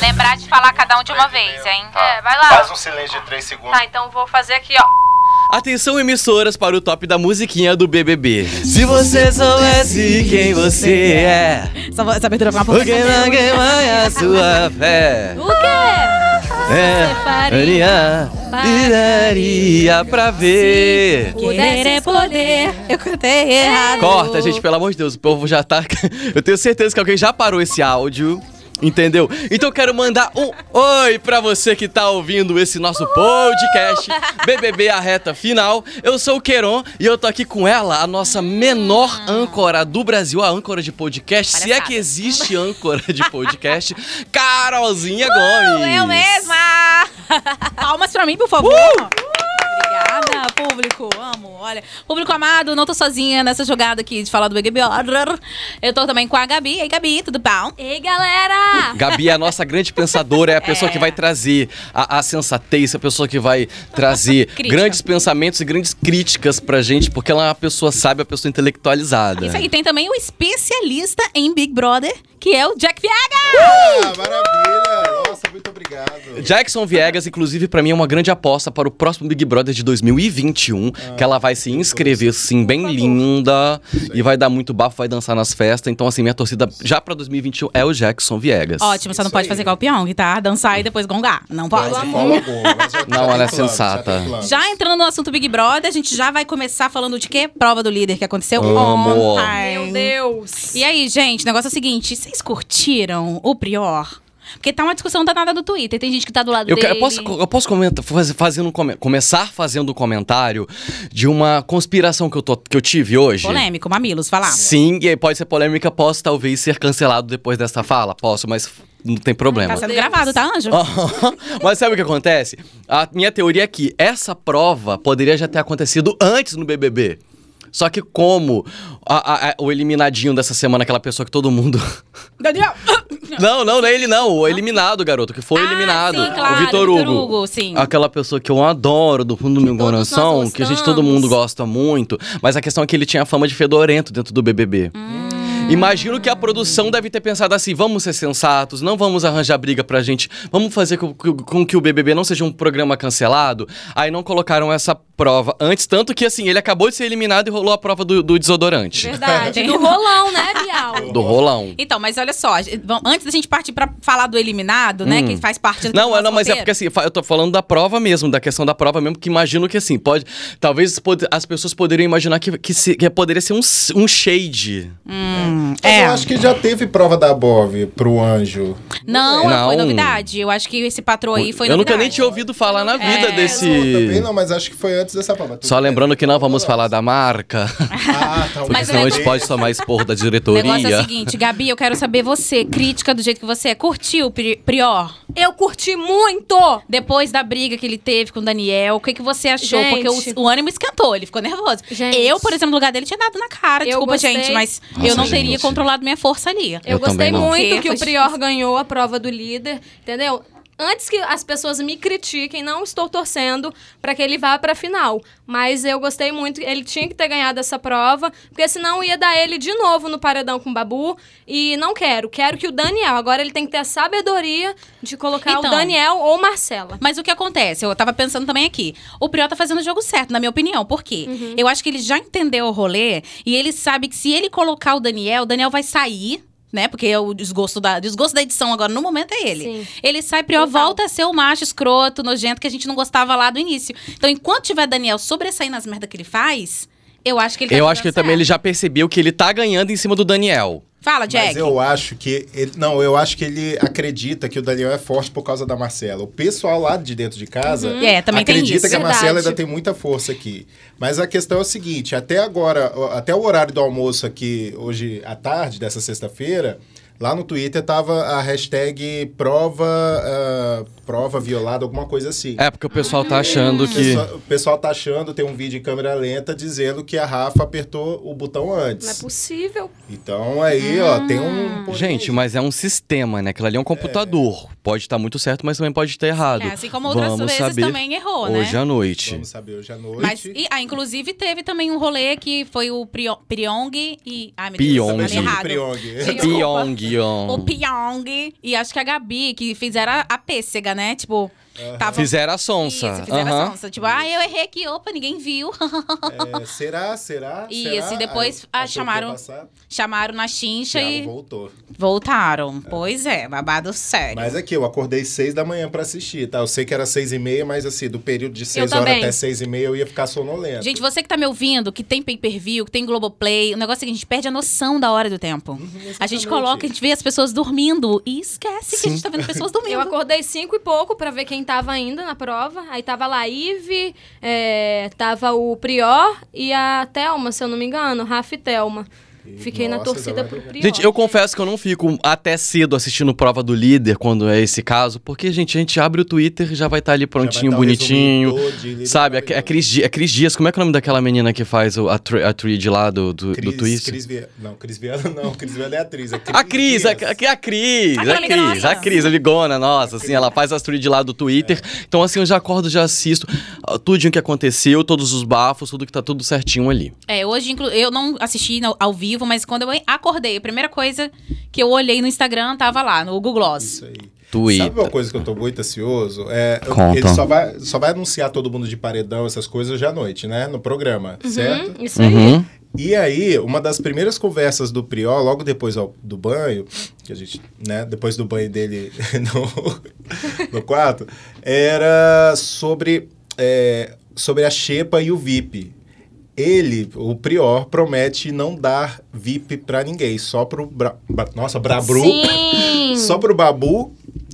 Lembrar de falar cada um de uma vez, hein? É, vai lá. Faz um silêncio de 3 segundos. Tá, então vou fazer aqui, ó. Atenção, emissoras, para o top da musiquinha do BBB. Se você soubesse quem você é, Essa, essa abertura foi uma por que não queima a sua fé? O quê? É, faria, daria pra ver. Querer é poder. Eu cantei errado. Corta, gente, pelo amor de Deus, o povo já tá. Eu tenho certeza que alguém já parou esse áudio. Entendeu? Então eu quero mandar um oi pra você que tá ouvindo esse nosso podcast BBB a reta final. Eu sou o Queron e eu tô aqui com ela, a nossa menor âncora do Brasil, a âncora de podcast, se é que existe âncora de podcast, Carolzinha Gomes. Eu mesma! Palmas pra mim, por favor. Obrigada, público. Amo. Olha, público amado, não tô sozinha nessa jogada aqui de falar do BBB. Eu tô também com a Gabi. E aí, Gabi, tudo bom? Ei, galera! Gabi é a nossa grande pensadora, é a pessoa que vai trazer a, a sensatez, a pessoa que vai trazer grandes pensamentos e grandes críticas pra gente, porque ela é uma pessoa sábia, uma pessoa intelectualizada. Isso aí, tem também o especialista em Big Brother, que é o Jack Viegas. Ah, maravilha! Nossa, muito obrigado. Jackson Viegas, inclusive, pra mim é uma grande aposta para o próximo Big Brother de 2021, que ela vai se inscrever, sim, bem linda, e vai dar muito bafo, vai dançar nas festas. Então, assim, minha torcida já pra 2021 é o Jackson Viegas. Ótimo, só não Isso pode aí. fazer igual o Pyong, tá? Dançar e depois gongar. Não pode. Mas fala bom, mas já- Não, ela é sensata. Já entrando no assunto Big Brother, a gente já vai começar falando de quê? Prova do líder que aconteceu Amo. ontem. Meu Deus! E aí, gente, o negócio é o seguinte: vocês curtiram o Prior? Porque tá uma discussão danada do Twitter. Tem gente que tá do lado Eu, dele. eu posso, eu posso comentar, faz- fazendo come- começar fazendo um comentário de uma conspiração que eu, tô- que eu tive hoje. Polêmico, mamilos, falar. Sim, e aí pode ser polêmica, posso talvez ser cancelado depois dessa fala? Posso, mas não tem problema. Tá sendo gravado, tá, Anjo? Mas sabe o que acontece? A minha teoria é que essa prova poderia já ter acontecido antes no BBB. Só que como a- a- a- o eliminadinho dessa semana, aquela pessoa que todo mundo... Daniel! Não, não, não é ele não, o eliminado, garoto, que foi Ah, eliminado. sim, claro, o Vitor Vitor Hugo. Hugo, sim. Aquela pessoa que eu adoro do fundo do meu coração, que a gente todo mundo gosta muito, mas a questão é que ele tinha fama de fedorento dentro do BBB. Hum. Imagino que a produção deve ter pensado assim: vamos ser sensatos, não vamos arranjar briga pra gente, vamos fazer com, com- que o BBB não seja um programa cancelado. Aí não colocaram essa prova antes, tanto que assim, ele acabou de ser eliminado e rolou a prova do, do desodorante. Verdade. Do rolão, né, Bial? Do rolão. Então, mas olha só, antes da gente partir pra falar do eliminado, né, Hum. que faz parte do Não, é, não, mas é roteiro. porque assim, eu tô falando da prova mesmo, da questão da prova mesmo, que imagino que assim, pode. Talvez as pessoas poderiam imaginar que, que, se- que poderia ser um, um shade. Hum, É. Eu acho que já teve prova da Bov pro anjo. Não, Não. foi novidade. Eu acho que esse patrão aí foi eu nunca novidade. nem tinha ouvido falar na vida É. desse. Também não, mas acho que foi antes dessa prova. Só lembrando que não vamos falar da marca, Ah, tá. porque Mas senão o a gente pode tomar expor da O diretoria. negócio é o seguinte, Gabi, eu quero saber você, crítica do jeito que você é, curtiu o Pri- Prior? Eu curti muito! Depois da briga que ele teve com o Daniel, o que, que você achou? Gente. Porque o, o ânimo esquentou, ele ficou nervoso. Gente. Eu, por exemplo, no lugar dele, tinha dado na cara. Eu Desculpa, gostei. gente, mas Nossa, eu não gente. teria controlado minha força ali. Eu, Eu gostei muito que o Prior ganhou a prova do líder, entendeu? Antes que as pessoas me critiquem, não estou torcendo para que ele vá para a final. Mas eu gostei muito, ele tinha que ter ganhado essa prova, porque senão ia dar ele de novo no paredão com o Babu. E não quero. Quero que o Daniel, agora ele tem que ter a sabedoria de colocar Então. o Daniel ou Marcela. Mas o que acontece? Eu tava pensando também aqui. O Prior tá fazendo o jogo certo, na minha opinião. Por quê? Eu acho que ele já entendeu o rolê e ele sabe que se ele colocar o Daniel, o Daniel vai sair. Né? Porque o desgosto da, desgosto da edição agora, no momento, é ele. Sim. Ele sai, Prior Total. volta a ser o macho escroto, nojento, que a gente não gostava lá do início. Então, enquanto tiver Daniel sobressair nas merdas que ele faz, eu acho que ele tá Eu acho que também ele certo. já percebeu que ele tá ganhando em cima do Daniel. Fala, Jack. Mas eu acho que. Ele, não, eu acho que ele acredita que o Daniel é forte por causa da Marcela. O pessoal lá de dentro de casa É, também tem acredita isso. que a Verdade. Marcela ainda tem muita força aqui. Mas a questão é o seguinte: até agora, até o horário do almoço aqui, hoje à tarde, dessa sexta-feira. Lá no Twitter tava a hashtag prova, ah, prova violada, alguma coisa assim. É, porque o pessoal tá achando O que. pessoal, o pessoal tá achando, tem um vídeo em câmera lenta dizendo que a Rafa apertou o botão antes. Não é possível. Então aí, ó, tem um. Gente, mas é um sistema, né? Aquilo ali é um computador. Pode estar muito certo, mas também pode estar errado. É, assim como outras Vamos vezes saber também errou, né? Hoje à noite. Vamos saber hoje à noite. Mas, e, ah, inclusive teve também um rolê que foi o Prio- Pyong e. Ai, meu. Deus, falei errado. Pyong. Pyong. Pyong. o Pyong e acho que a Gabi, que fizeram a, a pêssega, né? Tipo, tava... Fizeram a sonsa. Isso, fizeram Aham. a sonsa. Tipo, ah, eu errei aqui, opa, ninguém viu. É, será? Será? Isso, será? e depois, Aí, ia chamaram- Chamaram na chincha Thiago e voltou. voltaram. Pois é, babado sério. Mas aqui, eu acordei seis da manhã pra assistir, tá? Eu sei que era seis e meia, mas assim, do período de seis horas até seis e meia eu ia ficar sonolento. Gente, você que tá me ouvindo, que tem pay-per-view, que tem Globoplay, o negócio é que a gente perde a noção da hora do tempo. Uhum, a gente coloca, a gente vê as pessoas dormindo e esquece que a Sim. gente tá vendo pessoas dormindo. Eu acordei cinco e pouco pra ver quem tava ainda na prova. Aí tava a Ive, é, tava o Prior e a Thelma, se eu não me engano, Rafa e Thelma. Fiquei na Nossa, torcida já vai pro. Prior. Gente, eu confesso que eu não fico até cedo assistindo prova do líder quando é esse caso, porque, gente, a gente abre o Twitter e já vai estar ali prontinho, um bonitinho. todo de Sabe, é, é, maravilhoso. Cris, Di- é Cris Dias, como é que é o nome daquela menina que faz o, a, tri- a Trid lá do, do, do Cris, Twitter? Cris Viana. Não, Cris Viana não. Cris Viana é atriz. É A Cris, a, a, a Cris, a Cris, a Cris, a Vigona, nossa, assim, ela faz as threads lá do Twitter. Então, assim, eu já acordo, já assisto ah, tudo o que aconteceu, todos os bafos, tudo que tá tudo certinho ali. É, hoje inclu- eu não assisti ao vivo, mas quando eu acordei, a primeira coisa que eu olhei no Instagram tava lá, no Google Gloss. Isso aí. Twitter. Sabe uma coisa que eu tô muito ansioso? É, Conta. ele só vai, só vai anunciar todo mundo de paredão, essas coisas hoje à noite, né? No programa, certo? Hum, Isso aí. Uhum. E aí, uma das primeiras conversas do Priol, logo depois ao- do banho, que a gente, né, depois do banho dele no, no quarto, era sobre, é, sobre a Xepa e o VIP. Ele, o Prior, promete não dar VIP pra ninguém, só pro. Bra, nossa, Brabru. Sim. Só pro Babu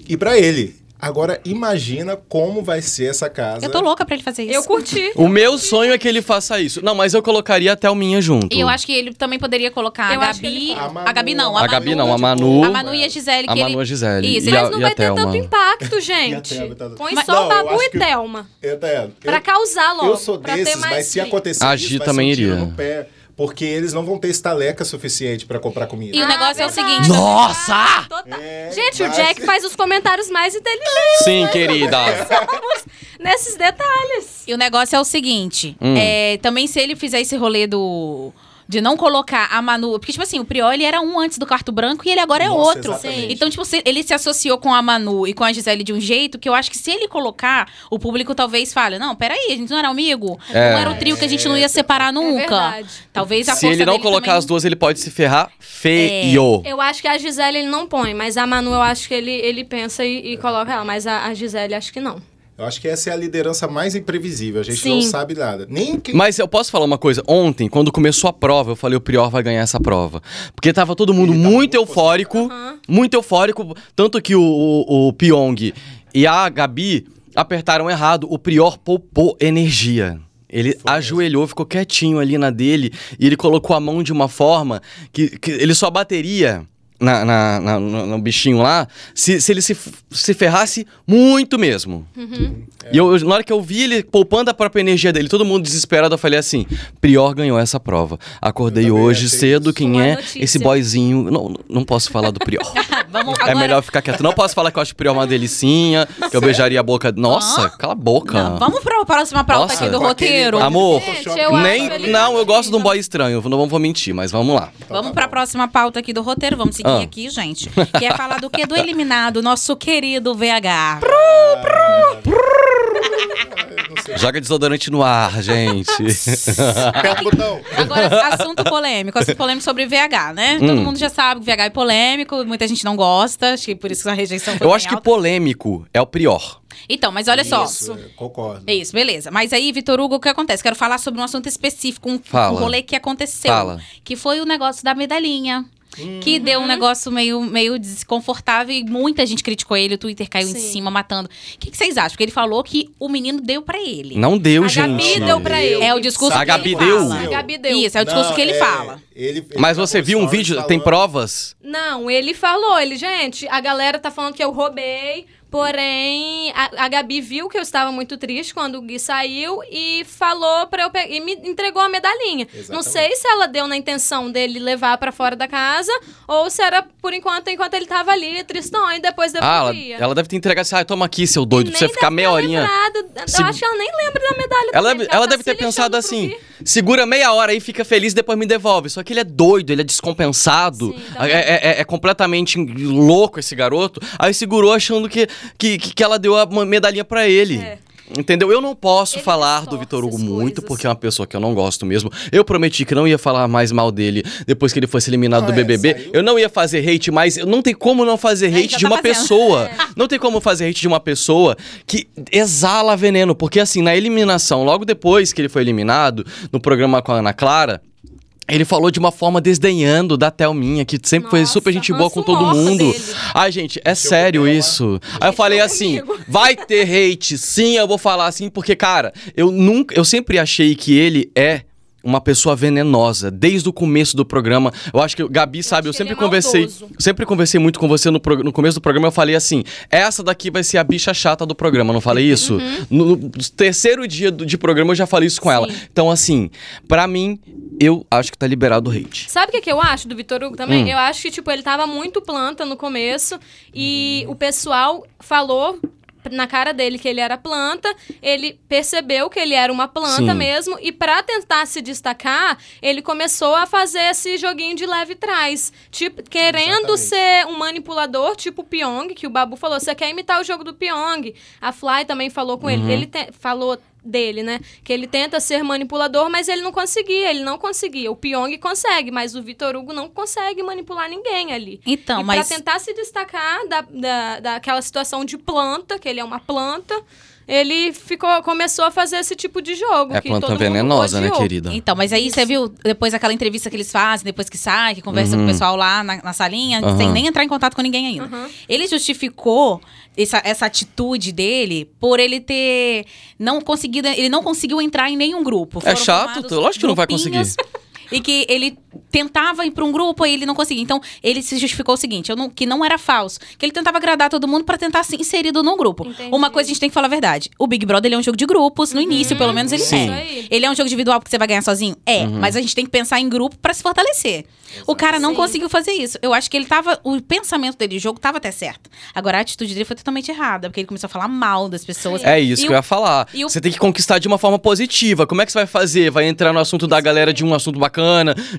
e pra ele. Agora, imagina como vai ser essa casa. Eu tô louca pra ele fazer isso. Eu curti. O meu sonho é que ele faça isso. Não, mas eu colocaria até o minha junto. E eu acho que ele também poderia colocar Eu a Gabi. ele- A Manu. A Gabi não, a, A Gabi Manu, não, a Manu. A Manu e a Gisele. A Manu ele... e a Gisele. Isso, E ele- a- Mas não e vai a ter Thelma. tanto impacto, gente. Tá- Põe Mas só não, o Babu e Thelma. Eu, eu, Pra causar logo. eu sou desses, mas se acontecer A isso, também ser um tiro iria. Porque eles não vão ter estaleca suficiente pra comprar comida. E o Ah, negócio é o seguinte. Nossa! Total. É, Gente, o mas- Jack faz os comentários mais inteligentes Sim, querida. nesses detalhes. E o negócio é o seguinte: Hum. é, também se ele fizer esse rolê do. De não colocar a Manu. Porque, tipo assim, o Priol ele era um antes do quarto branco e ele agora é Nossa, outro. exatamente. Então, tipo, se- ele se associou com a Manu e com a Gisele de um jeito que eu acho que se ele colocar, o público talvez fale: Não, peraí, a gente não era amigo. É. Não era o trio que a gente não ia separar nunca. verdade. talvez a Se força ele não dele colocar também- as duas, ele pode se ferrar feio. Eu acho que a Gisele ele não põe, mas a Manu eu acho que ele, ele pensa e, e coloca ela. Mas a, a Gisele acho que não. Eu acho que essa é a liderança mais imprevisível. A gente Sim. não sabe nada. Nem quem Mas eu posso falar uma coisa? Ontem, quando começou a prova, eu falei o Prior vai ganhar essa prova. Porque tava todo mundo muito muito eufórico. Aham. Muito eufórico. Tanto que o, o, o Pyong e a Gabi apertaram errado. O Prior poupou energia. Ele ajoelhou, ficou quietinho ali na dele e ele colocou a mão de uma forma que, que ele só bateria na, na- na- no, bichinho lá se, se ele se, se ferrasse muito mesmo. E eu, eu- na hora que eu vi ele poupando a própria energia dele, todo mundo desesperado, eu falei assim: Prior ganhou essa prova. Acordei hoje cedo, isso. quem Boa é notícia. esse boyzinho. Não, não posso falar do Prior. Vamos É melhor ficar quieto. Não posso falar que eu acho o Prior uma delicinha, que eu beijaria a boca. Nossa, cala a boca. Não, vamos pra próxima pauta Nossa. aqui do roteiro. Amor, Gente, eu Nem, não, eu gosto de um boy estranho, não vou, vou mentir, mas vamos lá. Vamos pra próxima pauta aqui do roteiro. Vamos seguir Ah. aqui, gente. Que é falar do que? Do eliminado, nosso querido VH. não sei. Joga desodorante no ar, gente. Agora, assunto polêmico. Assunto polêmico sobre VH, né? Todo Hum. mundo já sabe que VH é polêmico, muita gente não gosta, acho que por isso que a rejeição foi Eu bem acho que alta. polêmico é o Prior. Então, mas olha só. Isso, é, concordo. É Isso, beleza. Mas aí, Vitor Hugo, o que acontece? Quero falar sobre um assunto específico, um, Fala. um rolê que aconteceu. Fala. Que foi o negócio da medalhinha. Que deu Uhum. um negócio meio, meio desconfortável e muita gente criticou ele, o Twitter caiu em Sim. cima, matando. O que, que vocês acham? Porque ele falou que o menino deu pra ele. Não deu, A gente. Gabi deu pra ele. É o discurso A que Gabi ele deu? fala. A Gabi deu. Isso, é o discurso Não, que ele é, fala. ele- ele Mas você viu um vídeo? falando- Tem provas? Não, ele falou, ele, gente, a galera tá falando que eu roubei, Porém, a, a Gabi viu que eu estava muito triste quando o Gui saiu e falou para eu pegar. E me entregou a medalhinha. Não Exatamente. sei se ela deu na intenção dele levar para fora da casa ou se era por enquanto, enquanto ele tava ali, tristão, e depois Ah, ela, devolvia. ela deve ter entregado assim, ah, toma aqui, seu doido, pra você ficar meia horinha. lembrado. Se- Eu acho que ela nem lembra da medalha Ela, também, deve- ela tá deve ter pensado assim: Gui. segura meia hora aí, fica feliz, depois me devolve. Só que ele é doido, ele é descompensado. Sim, é, também. é- é completamente louco esse garoto. Aí segurou achando que, que, que ela deu a medalhinha pra ele. É. Entendeu? Eu não posso Ele falar do Vitor Hugo muito, coisas. porque é uma pessoa que eu não gosto mesmo. Eu prometi que não ia falar mais mal dele depois que ele fosse eliminado Ah, do é, BBB. saiu. eu não ia fazer hate, mas não tem como não fazer Aí, hate já de tá uma fazendo. pessoa. É. Não tem como fazer hate de uma pessoa que exala veneno. Porque, assim, na eliminação, logo depois que ele foi eliminado, no programa com a Ana Clara. Ele falou de uma forma desdenhando da Thelminha, que sempre foi Nossa, super gente boa com todo mundo. dele. Ai, gente, é Mexeu sério isso. Aí eu falei assim: vai ter hate, sim, eu vou falar assim, porque, cara, eu nunca. Eu sempre achei que ele é. Uma pessoa venenosa, desde o começo do programa. Eu acho que Gabi sabe, eu, que ele sempre é conversei. maldoso. Sempre conversei muito com você no, no começo do programa. Eu falei assim: essa daqui vai ser a bicha chata do programa. Não falei isso? No, no terceiro dia do- de programa eu já falei isso com ela. Sim. Então, assim, pra mim, eu acho que tá liberado o hate. Sabe o que, que eu acho do Vitor Hugo também? Hum. Eu acho que, tipo, ele tava muito planta no começo e o pessoal falou na cara dele que ele era planta, ele percebeu que ele era uma planta Sim. mesmo e pra tentar se destacar, ele começou a fazer esse joguinho de leve trás, tipo, querendo Exatamente. ser um manipulador, tipo o Pyong, que o Babu falou, você quer imitar o jogo do Pyong. A Fly também falou com Uhum. ele, ele te- falou dele, né? Que ele tenta ser manipulador, mas ele não conseguia, ele não conseguia. O Pyong consegue, mas o Vitor Hugo não consegue manipular ninguém ali. Então, e mas. pra tentar se destacar da, da, daquela situação de planta, que ele é uma planta, ele ficou, começou a fazer esse tipo de jogo. É que planta todo mundo venenosa, né, querida? Então, mas aí você viu depois aquela entrevista que eles fazem, depois que sai, que conversa com o pessoal lá na, na salinha, Uhum. sem nem entrar em contato com ninguém ainda. Uhum. Ele justificou essa, essa atitude dele por ele ter não conseguido, ele não conseguiu entrar em nenhum grupo. É Foram chato, formados lógico que não vai grupinhos E que ele tentava ir pra um grupo e ele não conseguia. Então, ele se justificou o seguinte, eu não- que não era falso. Que ele tentava agradar todo mundo pra tentar ser inserido no grupo. Entendi. Uma coisa a gente tem que falar a verdade. O Big Brother ele é um jogo de grupos, no início, pelo menos ele Sim. é. Isso aí. Ele é um jogo individual porque você vai ganhar sozinho? É, Uhum. mas a gente tem que pensar em grupo pra se fortalecer. O cara não Sim. conseguiu fazer isso. Eu acho que ele tava. O pensamento dele de jogo tava até certo. Agora a atitude dele foi totalmente errada, porque ele começou a falar mal das pessoas. É isso E que o- eu ia falar. o- Você tem que conquistar de uma forma positiva. Como é que você vai fazer? Vai entrar no assunto da galera de um assunto bacana,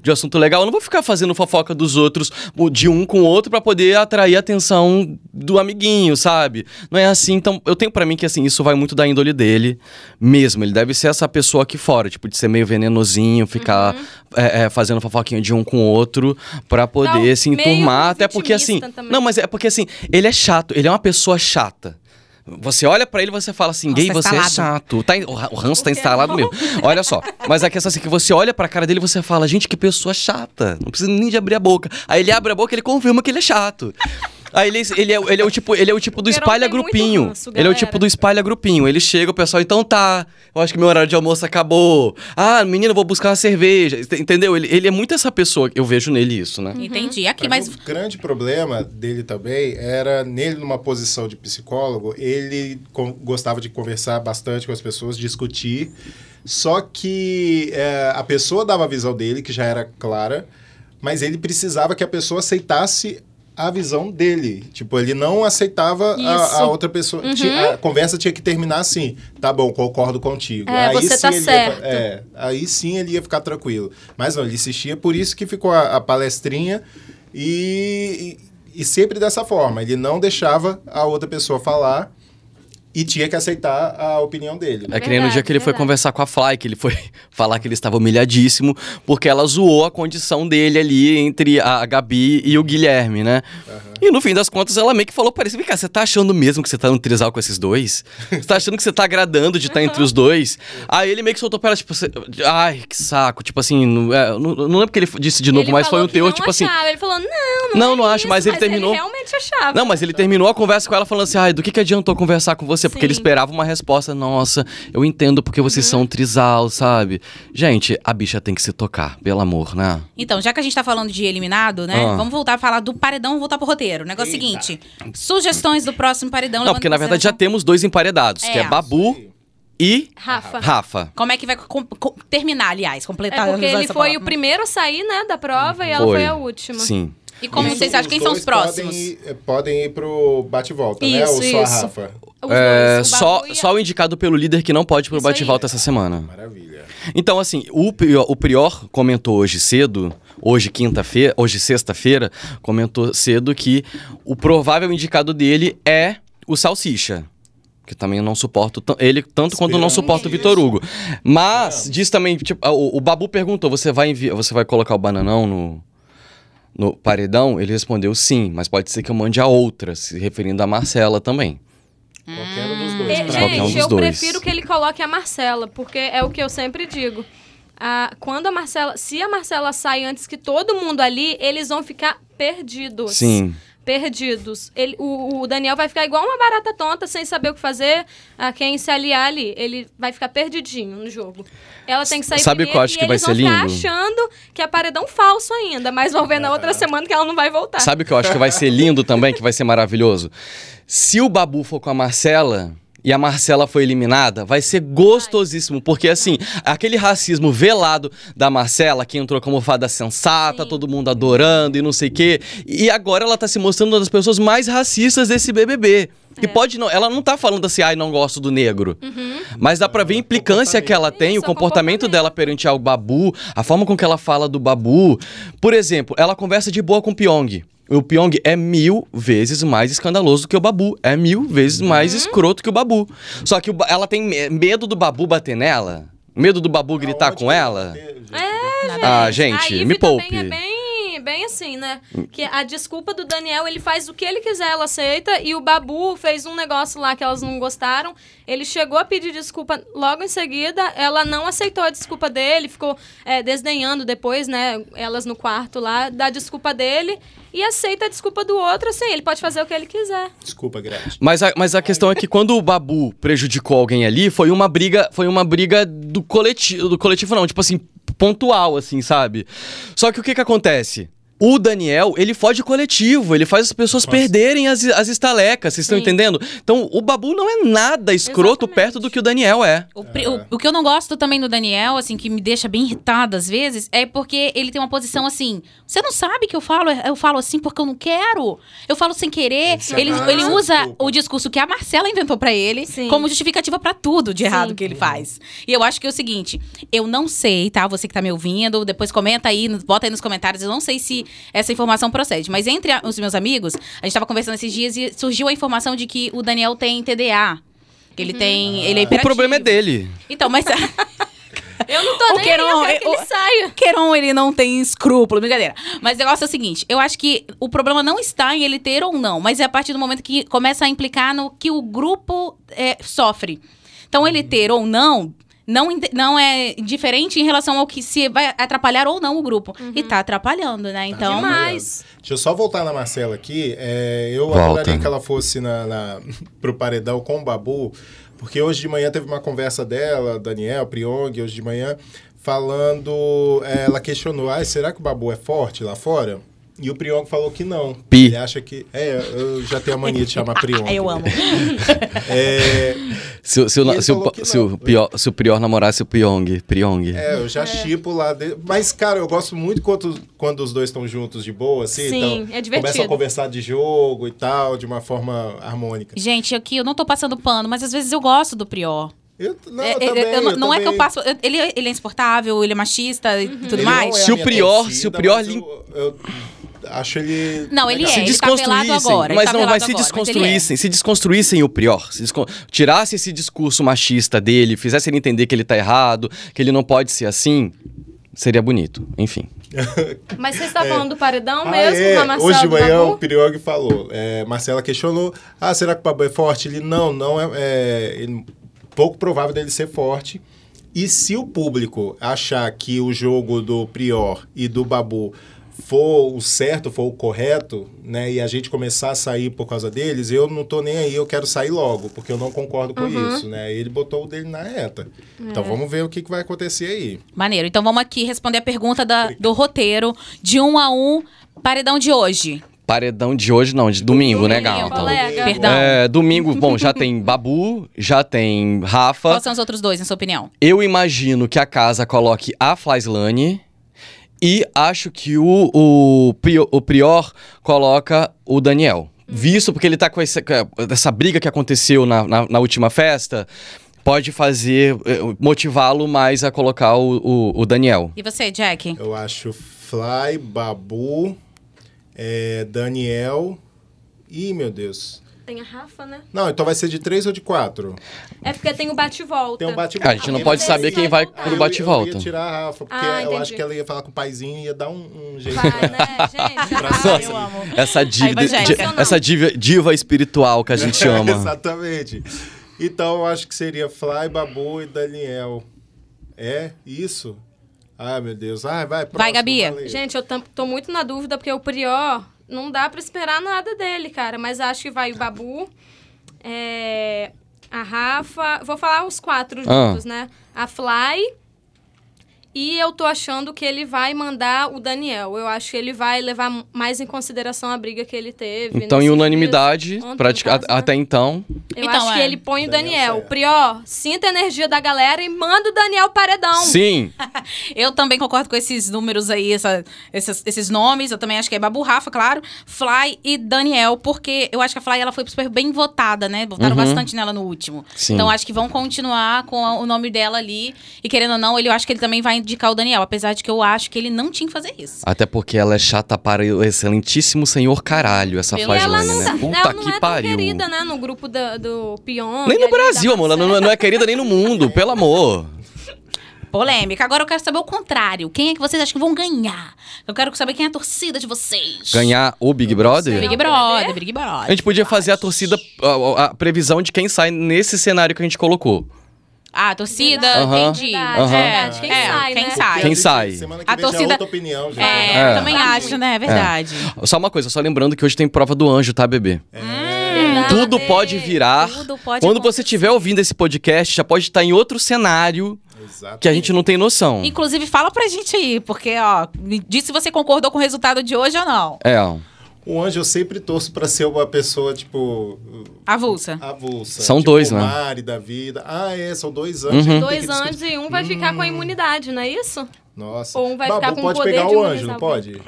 de um assunto legal? Eu não vou ficar fazendo fofoca dos outros, de um com o outro, pra poder atrair a atenção do amiguinho, sabe? Não é assim. Então, eu tenho pra mim que, assim, isso vai muito da índole dele mesmo. Ele deve ser essa pessoa aqui fora, tipo, de ser meio venenosinho, ficar Uhum. é, é, fazendo fofoquinha de um com o outro, pra poder Não, se enturmar. Até porque, assim. também. Não, mas é porque, assim, ele é chato. Ele é uma pessoa chata. Você olha pra ele e você fala assim, Nossa, gay, tá você é chato. Tá, o ra- o ranço tá instalado não? mesmo. Olha só. Mas a questão é assim, que você olha pra cara dele e você fala, gente, que pessoa chata. Não precisa nem de abrir a boca. Aí ele abre a boca e ele confirma que ele é chato. Aí ele, ele, é, ele é o tipo, ele é o tipo do espalha grupinho. ranço, ele é o tipo do espalha grupinho. Ele chega, o pessoal, então tá. Eu acho que meu horário de almoço acabou. Ah, menina, eu vou buscar uma cerveja. Ent- Entendeu? Ele, ele é muito essa pessoa. Eu vejo nele isso, né? Entendi. Aqui, Pra mas. O grande problema dele também era, nele numa posição de psicólogo, ele gostava de conversar bastante com as pessoas, discutir. Só que é, a pessoa dava a visão dele, que já era clara, mas ele precisava que a pessoa aceitasse a visão dele. Tipo, ele não aceitava a, a outra pessoa. Ti- A conversa tinha que terminar assim. Tá bom, concordo contigo. É, você tá ele ia- certo. é, aí sim ele ia ficar tranquilo. Mas não, ele insistia, por isso que ficou a, a palestrinha e, e, e sempre dessa forma. Ele não deixava a outra pessoa falar e tinha que aceitar a opinião dele. É que nem no dia que ele foi conversar com a Fly, que ele foi falar que ele estava humilhadíssimo, porque ela zoou a condição dele ali entre a Gabi e o Guilherme, né? E no fim das contas, ela meio que falou para ele: vem cá, você tá achando mesmo que você tá no trisal com esses dois? Você tá achando que você tá agradando de estar entre os dois? Aí ele meio que soltou pra ela, tipo, ai, que saco. Tipo assim, não, é, não, não lembro que ele disse de novo, Ele mas foi um teor, não tipo assim. achava. Ele falou, não, não Não, é não acho, isso, mas ele terminou- Ele realmente achava. Não, mas ele terminou a conversa com ela falando assim: ai, do que, que adiantou conversar com você? Você, porque ele Sim. esperava uma resposta. Nossa, eu entendo porque vocês são um trisal, sabe? Gente, a bicha tem que se tocar, pelo amor, né? Então, já que a gente tá falando de eliminado, né? Ah. Vamos voltar a falar do paredão, vamos voltar pro roteiro. O negócio é o seguinte: sugestões do próximo paredão. Não, porque na verdade já temos dois emparedados, que É. é Babu e Rafa. Rafa. Como é que vai terminar, aliás, completar É porque ele foi palavra. o primeiro a sair, né, da prova e ela Foi. foi a última. Sim. E como Isso, vocês acham? Quem são os próximos? Podem, ir- podem ir pro bate-volta, né? Ou só a. Rafa? É, dois, o só, a- só o indicado pelo líder que não pode pro Isso aí. bate-volta essa semana. Maravilha. Então, assim, o Prior, o Prior comentou hoje cedo, hoje quinta-feira, hoje sexta-feira, comentou cedo que o provável indicado dele é o Salsicha. Que também eu não suporto ele tanto quanto eu não suporto o. Vitor Hugo. Mas diz também, tipo, o, o Babu perguntou: você vai você vai colocar o bananão no, no paredão? Ele respondeu sim, mas pode ser que eu mande a outra, se referindo a Marcela também. Qualquer um dos dois. E, pra mim. um gente, dos eu dois. prefiro que ele coloque a Marcela, porque é o que eu sempre digo. Ah, quando a Marcela, se a Marcela sai antes que todo mundo ali, eles vão ficar perdidos. Sim. Perdidos. Ele, o, o Daniel vai ficar igual uma barata tonta, sem saber o que fazer a quem se aliar ali. Ele vai ficar perdidinho no jogo. Ela tem que sair Sabe o que eu primeiro acho que vai ser lindo? achando que é paredão falso ainda, mas vão ver na outra semana que ela não vai voltar. Sabe o que eu acho que vai ser lindo também, que vai ser maravilhoso? Se o Babu for com a Marcela e a Marcela foi eliminada, vai ser gostosíssimo, porque assim, aquele racismo velado da Marcela, que entrou como fada sensata, Sim. todo mundo adorando e não sei o quê, e agora ela tá se mostrando uma das pessoas mais racistas desse BBB. E pode não, ela não tá falando assim, ai, não gosto do negro. Mas dá pra ver a implicância que ela tem, Isso, o é o comportamento comportamento. dela perante ao Babu, a forma com que ela fala do Babu. Por exemplo, ela conversa de boa com o Pyong. O Pyong é mil vezes mais escandaloso do que o Babu. É mil vezes mais Uhum. escroto que o Babu. Só que o ela tem me- medo do Babu bater nela? Medo do Babu gritar Aonde com ela? bateu, gente? Ah, A gente, me poupe. é bem, bem assim, né? Que a desculpa do Daniel, ele faz o que ele quiser, ela aceita. E o Babu fez um negócio lá que elas não gostaram. Ele chegou a pedir desculpa logo em seguida. Ela não aceitou a desculpa dele, ficou é, desdenhando depois, né? Elas no quarto lá, da desculpa dele. E aceita a desculpa do outro, assim. Ele pode fazer o que ele quiser. Desculpa, Gretchen. Mas a, mas a questão é que quando o Babu prejudicou alguém ali, foi uma briga, foi uma briga do coletivo, do coletivo não, tipo assim, pontual assim, sabe? Só que o que que acontece? O Daniel, ele foge coletivo, ele faz as pessoas perderem as, as estalecas, vocês estão Sim. entendendo? Então, o Babu não é nada escroto Exatamente. perto do que o Daniel é. O, pri- o- o que eu não gosto também do Daniel, assim, que me deixa bem irritada às vezes, é porque ele tem uma posição assim. Você não sabe que eu falo, eu falo assim porque eu não quero. Eu falo sem querer. É Ele, ele usa desculpa. o discurso que a Marcela inventou pra ele Sim. como justificativa pra tudo de errado Sim. que ele faz. E eu acho que é o seguinte: eu não sei, tá? Você que tá me ouvindo, depois comenta aí, bota aí nos comentários. Eu não sei se essa informação procede, mas entre a- os meus amigos, a gente tava conversando esses dias e surgiu a informação de que o Daniel tem TDA. Que ele tem. Ele é O problema é dele. Então, mas. Eu não tô O nem aí, Queiroz, eu quero que o- ele saia. Queiron, ele não tem escrúpulo, brincadeira. Mas o negócio é o seguinte: eu acho que o problema não está em ele ter ou não, mas é a partir do momento que começa a implicar no que o grupo é, sofre. Então, ele ter ou não. Não, não é diferente em relação ao que se vai atrapalhar ou não o grupo. E tá atrapalhando, né? Então. Demais. Deixa eu só voltar na Marcela aqui. É, eu Volta. adoraria que ela fosse na, na, pro paredão com o Babu, porque hoje de manhã teve uma conversa dela, Daniel, Priong, hoje de manhã, falando. é, ela questionou: ah, será que o Babu é forte lá fora? E o Priong falou que não. Pi. Ele acha que. É, eu já tenho a mania de chamar Priong. eu amo. É, Se, o- se, o- se, o, se, o pior, se o Prior namorasse o Pyong. Pyong. É, eu já chipo lá. de- Mas, cara, eu gosto muito quando, quando os dois estão juntos de boa, assim. Sim, então, é divertido. Começam a conversar de jogo e tal, de uma forma harmônica. Gente, aqui eu não tô passando pano, mas às vezes eu gosto do Prior. Eu, não, É, eu é, também, eu não- eu não é que eu passo. Ele, ele é insuportável, ele é machista e tudo Ele mais. é Se o Prior- torcida, se o Prior lim- Eu, eu acho ele. Não, ele legal. é. se ele tá desconstruíssem, agora, ele mas tá não, mas se agora, mas ele é. desconstruíssem, se desconstruíssem o Prior, se descon... tirasse esse discurso machista dele, fizesse ele entender que ele tá errado, que ele não pode ser assim, seria bonito. Enfim. Mas você está falando do paredão Ah, mesmo, é. Marcela Hoje de manhã o Priog falou. É, Marcela questionou: Ah, será que o Babu é forte? Ele não, não é. é ele- pouco provável dele ser forte. E se o público achar que o jogo do Prior e do Babu for o certo, for o correto, né, e a gente começar a sair por causa deles, eu não tô nem aí, eu quero sair logo, porque eu não concordo com Uhum. isso, né? Ele botou o dele na reta. Então É. vamos ver o que, que vai acontecer aí. Maneiro. Então vamos aqui responder a pergunta da- do roteiro de um a um, paredão de hoje. Paredão de hoje, não, de domingo, né, Domingo, Galton? colega. Perdão. É, domingo, bom, já tem Babu, já tem Rafa. Quais são os outros dois, na sua opinião? Eu imagino que a casa coloque a Flyslane. E acho que o, o, Prio- o Prior coloca o Daniel. Visto porque ele tá com essa, essa briga que aconteceu na, na, na última festa, pode fazer, eh, motivá-lo mais a colocar o, o, o Daniel. E você, Jack? Eu acho Fly, Babu, é, Daniel. Ih, meu Deus. Tem a Rafa, né? Não, então vai ser de três ou de quatro? É porque tem o bate-volta. Tem um bate A gente não pode saber quem vai voltar. pro Eu- Eu bate-volta. ia tirar a Rafa, porque Ah, eu acho que ela ia falar com o paizinho e ia dar um, um jeito. Vai, né, gente? Vai. cima. eu amo. Essa dívida, evangélica. di- essa diva, diva espiritual que a gente ama. Exatamente. Então eu acho que seria Fly, Babu e Daniel. É isso? Ai, meu Deus. Ai, vai, próximo, Gabi. valeu. Gente, eu tô muito na dúvida, porque o Prior não dá pra esperar nada dele, cara. Mas acho que vai o Babu, é, a Rafa. Vou falar os quatro Ah. juntos, né? A Fly. E eu tô achando que ele vai mandar o Daniel. Eu acho que ele vai levar mais em consideração a briga que ele teve. Então, em unanimidade, caso, né? até então. Eu Então, acho que é. ele põe o Daniel Daniel. certo. Prior, sinta a energia da galera e manda o Daniel paredão. Sim. Eu também concordo com esses números aí, essa- esses, esses nomes. Eu também acho que é Babu Rafa, claro. Fly e Daniel, porque eu acho que a Fly ela foi super bem votada, né? Votaram Uhum. bastante nela no último. Sim. Então acho que vão continuar com a- o nome dela ali. E querendo ou não, ele, eu acho que ele também vai indicar o Daniel. Apesar de que eu acho que ele não tinha que fazer isso. Até porque ela é chata para o excelentíssimo senhor caralho, essa E E ela não, né? tá, Puta ela não que é tão pariu. querida, né? No grupo da- do Pion. Nem no Brasil, amor. Ela não, não é querida nem no mundo, pelo amor. Polêmica. Agora eu quero saber o contrário. Quem é que vocês acham que vão ganhar? Eu quero saber quem é a torcida de vocês. Ganhar o Big Brother? Big Brother, Big Brother. A gente podia fazer a torcida, a, a previsão de quem sai nesse cenário que a gente colocou. Ah, a torcida, entendi. Verdade, Aham. verdade. Quem é, sai, quem né? sai. Quem sai? Semana que A vem já é torcida- outra opinião. Já. É, É. eu também Tá acho, né? É verdade. Só uma coisa, só lembrando que hoje tem prova do anjo, tá, bebê? Tudo pode virar. Tudo pode Quando acontecer. você estiver ouvindo esse podcast, já pode estar em outro cenário Exato. que a gente não tem noção. Inclusive, fala pra gente aí, porque, ó, me diz se você concordou com o resultado de hoje ou não. É, O anjo eu sempre torço pra ser uma pessoa, tipo, Avulsa. avulsa. São tipo, dois, o né? Mari da vida. Ah, é, são dois anjos. Uhum. Dois discutir. anjos e um vai ficar com a imunidade, não é isso? Nossa. Ou um vai Babu ficar com o pode poder pegar de o anjo, não pode?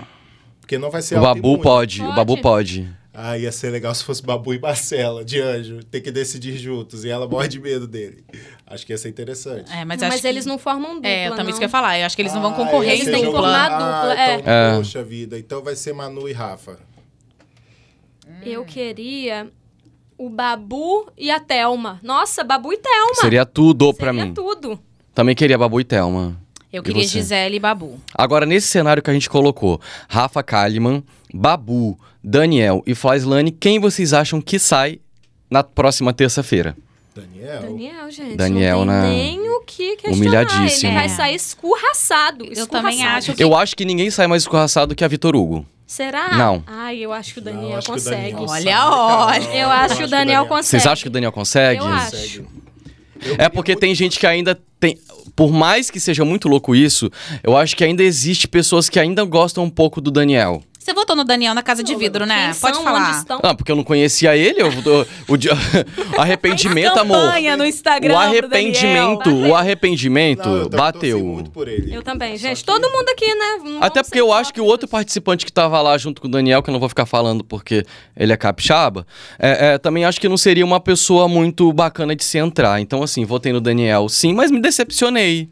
Porque não vai ser o Babu autoimune. pode, o Babu Pode. Ah, ia ser legal se fosse Babu e Marcela, de anjo. Ter que decidir juntos. E ela morre de medo dele. Acho que ia ser interessante. É, mas, Mas, acho que- eles não formam dupla, É, eu também não. isso que eu ia falar. Eu acho que eles não vão Ah, concorrer. eles têm que formar Ah, dupla, é. Então, É. Poxa vida. Então vai ser Manu e Rafa. Eu queria o Babu e a Thelma. Nossa, Babu e Thelma. Seria tudo pra Seria mim. tudo. Também queria Babu e Thelma. Eu queria? Gisele e Babu. Agora, nesse cenário que a gente colocou, Rafa Kalimann, Babu, Daniel e Flyslane, quem vocês acham que sai na próxima terça-feira? Daniel. Daniel, gente. Daniel, não tem né? nem o que questionar. Humilhadíssimo. Ele vai sair escurraçado. Eu também escurraçado. acho que- Eu acho que ninguém sai mais escorraçado que a Vitor Hugo. Será? Não. Ai, eu acho que o Não, Daniel acho que o consegue. Daniel Olha, sabe, olha. cara. Eu acho que o Daniel consegue. Vocês acham que o Daniel consegue? Eu acho. consegue. Eu É porque tem gente que ainda tem. Por mais que seja muito louco isso, eu acho que ainda existe pessoas que ainda gostam um pouco do Daniel. Você votou no Daniel na Casa de Vidro, né? Quem Pode são, falar. Onde estão? Ah, porque eu não conhecia ele, eu, eu- o, di- arrependimento, amor. Campanha no Instagram O arrependimento, Daniel. o arrependimento Não, eu também bateu. muito por ele. Eu também, Só gente. que- Todo mundo aqui, né? Não Até porque eu acho que o outro participante que tava lá junto com o Daniel, que eu não vou ficar falando porque ele é capixaba, é, é, também acho que não seria uma pessoa muito bacana de se entrar. Então, assim, votei no Daniel sim, mas me decepcionei.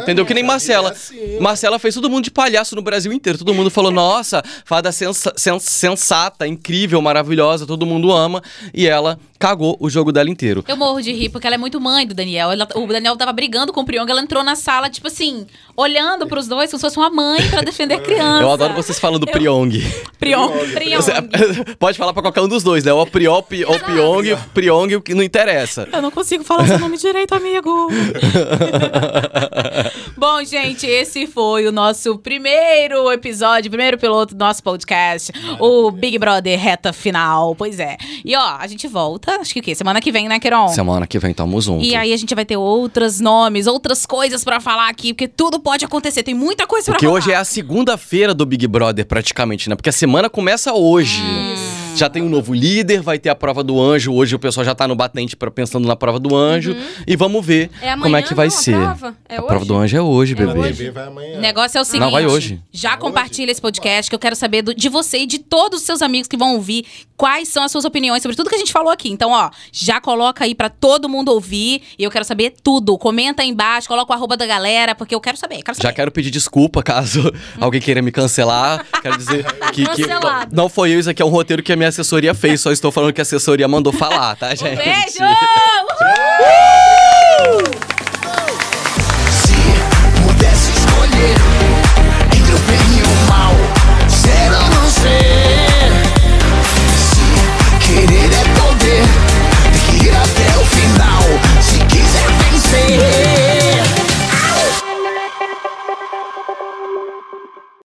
Entendeu? Que nem Marcela. é assim. Marcela fez todo mundo de palhaço no Brasil inteiro. Todo mundo falou, nossa, fada sensa- sen- sensata, incrível, maravilhosa, todo mundo ama. E ela cagou o jogo dela inteiro. Eu morro de rir, porque ela é muito mãe do Daniel. Ela- o Daniel tava brigando com o Priong, ela entrou na sala, tipo assim, olhando pros dois como se fosse uma mãe pra defender a criança. Eu adoro vocês falando Priong. Priong. Você- Pode falar pra qualquer um dos dois, né? Ou Priol, Pi- ou Pyong, Priong, o que não interessa. Eu não consigo falar seu nome direito, amigo. Bom, gente, esse foi o nosso primeiro episódio, primeiro piloto do nosso podcast, o Big Brother reta final. Pois é. E ó, a gente volta, acho que o quê? Semana que vem, né, Queiron? Semana que vem tamo junto. E aí a gente vai ter outros nomes, outras coisas pra falar aqui, porque tudo pode acontecer, tem muita coisa pra Porque falar. hoje é a segunda-feira do Big Brother, praticamente, né? Porque a semana começa hoje. Já tem um novo líder, vai ter a prova do anjo. Hoje o pessoal já tá no batente pra, pensando na prova do anjo. E vamos ver É amanhã, como é que vai não, a ser. prova? É a prova hoje? do anjo é hoje, O bebê. amanhã. O negócio é o seguinte. Não, vai hoje. Já compartilha esse podcast, que eu quero saber do- de você e de todos os seus amigos que vão ouvir quais são as suas opiniões sobre tudo que a gente falou aqui. Então, ó, já coloca aí pra todo mundo ouvir. E eu quero saber tudo. Comenta aí embaixo, coloca o arroba da galera, porque eu quero saber. Quero saber. Já quero pedir desculpa caso alguém queira me cancelar. Quero dizer que, que não foi eu, isso aqui é um roteiro que a minha minha assessoria fez, só estou falando que a assessoria mandou falar, tá, gente? Um beijo! Uhul! Uhul! Se pudesse escolher entre o bem e o mal, não. Se querer é poder, tem que ir até o final, se quiser vencer.